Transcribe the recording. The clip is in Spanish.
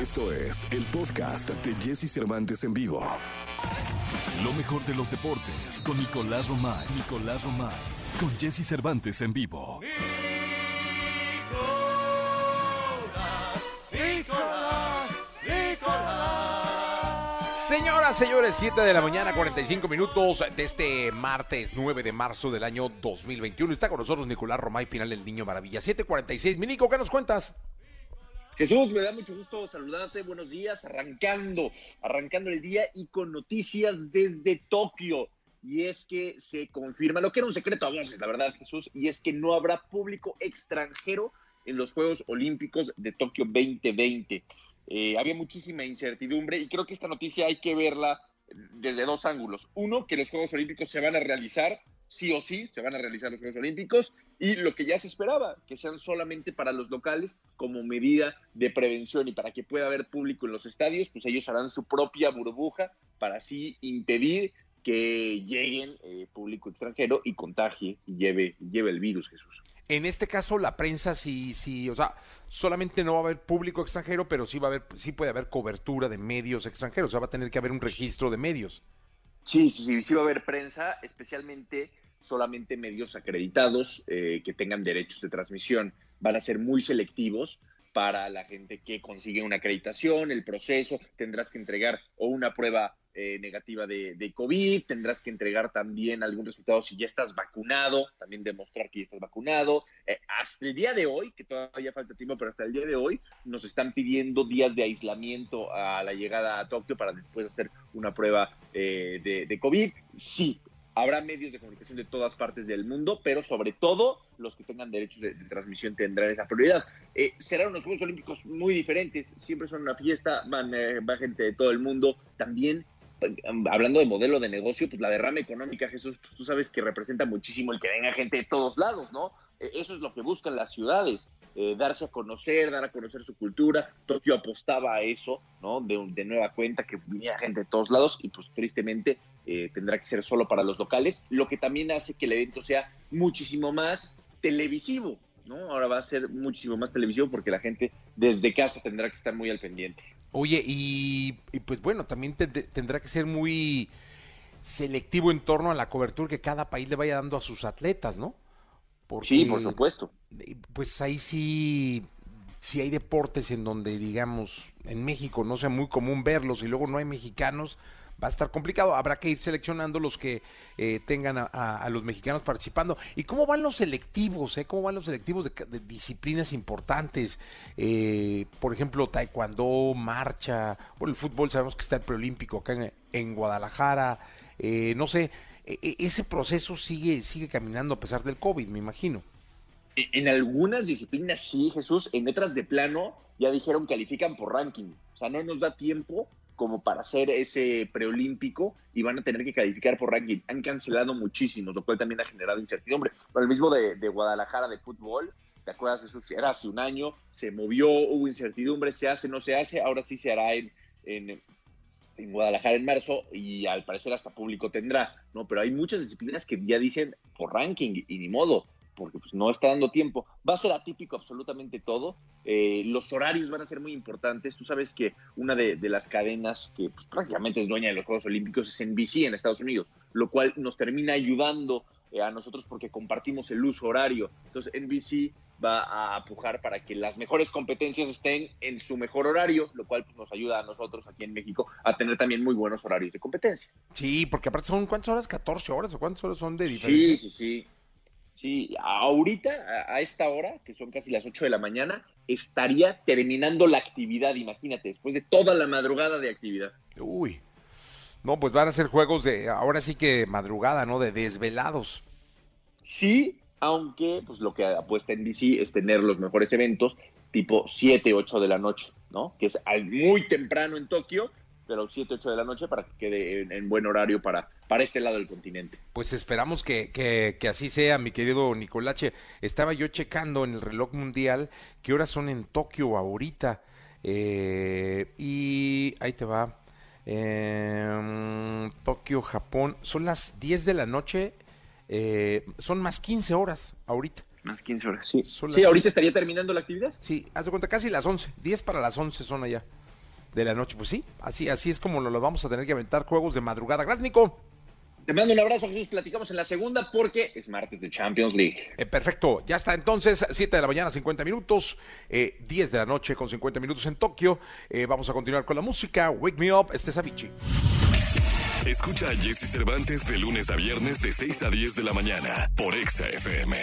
Esto es el podcast de Jesse Cervantes en vivo. Lo mejor de los deportes con Nicolás Romay. Nicolás Romay. Con Jesse Cervantes en vivo. Señoras, señores, 7 de la mañana, 45 minutos de este martes 9 de marzo del año 2021. Está con nosotros Nicolás Romay Pinal, el Niño Maravilla. 7.46. Mi Nico, ¿qué nos cuentas? Jesús, me da mucho gusto saludarte. Buenos días, arrancando, arrancando el día y con noticias desde Tokio. Y es que se confirma lo que era un secreto a voces, la verdad, Jesús, y es que no habrá público extranjero en los Juegos Olímpicos de Tokio 2020. Eh, había muchísima incertidumbre y creo que esta noticia hay que verla desde dos ángulos. Uno, que los Juegos Olímpicos se van a realizar, sí o sí, se van a realizar los Juegos Olímpicos, y lo que ya se esperaba, que sean solamente para los locales como medida de prevención y para que pueda haber público en los estadios, pues ellos harán su propia burbuja para así impedir que lleguen eh, público extranjero y contagie y lleve, lleve el virus, Jesús. En este caso, la prensa sí, sí, o sea, solamente no va a haber público extranjero, pero sí va a haber, sí puede haber cobertura de medios extranjeros, o sea, va a tener que haber un registro de medios. Sí, sí, sí, sí va a haber prensa, especialmente solamente medios acreditados eh, que tengan derechos de transmisión. Van a ser muy selectivos para la gente que consigue una acreditación, el proceso, tendrás que entregar o una prueba eh, negativa de, de, COVID, tendrás que entregar también algún resultado si ya estás vacunado, también demostrar que ya estás vacunado. Eh, hasta el día de hoy, que todavía falta tiempo, pero hasta el día de hoy nos están pidiendo días de aislamiento a la llegada a Tokio para después hacer una prueba eh, de, COVID. Sí, Habrá medios de comunicación de todas partes del mundo, pero sobre todo los que tengan derechos de, de transmisión tendrán esa prioridad. Eh, serán unos Juegos Olímpicos muy diferentes, siempre son una fiesta, van, eh, va gente de todo el mundo. También, hablando de modelo de negocio, pues la derrama económica, Jesús, pues tú sabes que representa muchísimo el que venga gente de todos lados, ¿no? Eh, eso es lo que buscan las ciudades. Eh, darse a conocer, dar a conocer su cultura. Tokio apostaba a eso, ¿no? De, de nueva cuenta, que viniera gente de todos lados y pues tristemente eh, tendrá que ser solo para los locales, lo que también hace que el evento sea muchísimo más televisivo, ¿no? Ahora va a ser muchísimo más televisivo porque la gente desde casa tendrá que estar muy al pendiente. Oye, y, y pues bueno, también te, te, tendrá que ser muy selectivo en torno a la cobertura que cada país le vaya dando a sus atletas, ¿no? Porque, sí, por supuesto. Pues ahí sí, sí hay deportes en donde, digamos, en México no sea muy común verlos y luego no hay mexicanos, va a estar complicado. Habrá que ir seleccionando los que eh, tengan a, los mexicanos participando. ¿Y cómo van los selectivos? Eh? ¿Cómo van los selectivos de, disciplinas importantes? Eh, por ejemplo, taekwondo, marcha, bueno, el fútbol sabemos que está el preolímpico acá en, en Guadalajara. No sé, ese proceso sigue, sigue caminando a pesar del COVID, me imagino. En algunas disciplinas sí, Jesús, en otras de plano ya dijeron califican por ranking. O sea, no nos da tiempo como para hacer ese preolímpico y van a tener que calificar por ranking. Han cancelado muchísimos, lo cual también ha generado incertidumbre. Pero el mismo de, Guadalajara de fútbol, ¿te acuerdas? Eso era hace un año, se movió, hubo incertidumbre, se hace, no se hace, ahora sí se hará en, en Guadalajara en marzo y al parecer hasta público tendrá, ¿no? Pero hay muchas disciplinas que ya dicen por ranking y ni modo, porque pues no está dando tiempo. Va a ser atípico absolutamente todo. Eh, los horarios van a ser muy importantes. Tú sabes que una de, de las cadenas que pues, prácticamente es dueña de los Juegos Olímpicos es NBC en Estados Unidos, lo cual nos termina ayudando eh, a nosotros porque compartimos el uso horario. Entonces NBC va a apujar para que las mejores competencias estén en su mejor horario, lo cual pues, nos ayuda a nosotros aquí en México a tener también muy buenos horarios de competencia. Sí, porque aparte son cuántas horas, 14 horas o cuántas horas son de diferencia. Sí, sí, sí. Sí, ahorita, a esta hora, que son casi las 8 de la mañana, estaría terminando la actividad, imagínate, después de toda la madrugada de actividad. Uy, no, pues van a ser juegos de, ahora sí que madrugada, ¿no? De desvelados. Sí, aunque pues lo que apuesta en DC es tener los mejores eventos tipo 7, 8 de la noche, ¿no? Que es muy temprano en Tokio, pero 7, 8 de la noche para que quede en, en buen horario para, para este lado del continente. Pues esperamos que, que, que, así sea, mi querido Nicolache. Estaba yo checando en el reloj mundial qué horas son en Tokio ahorita. Eh, y ahí te va. Eh, Tokio, Japón. Son las 10 de la noche. Eh, son más 15 horas ahorita. Más 15 horas, sí. Son sí, ahorita estaría terminando la actividad. Sí, haz de cuenta, casi las 11. 10 para las 11 son allá. De la noche. Pues sí, así, así es como lo vamos a tener que aventar juegos de madrugada. Gracias, Nico. Te mando un abrazo, Jesús. Platicamos en la segunda porque es martes de Champions League. Eh, perfecto. Ya está entonces, 7 de la mañana, 50 minutos, eh, 10 de la noche con 50 minutos en Tokio. Eh, vamos a continuar con la música. Wake Me Up, este es Avicii. Escucha a Jesse Cervantes de lunes a viernes de 6 a 10 de la mañana por Exa FM.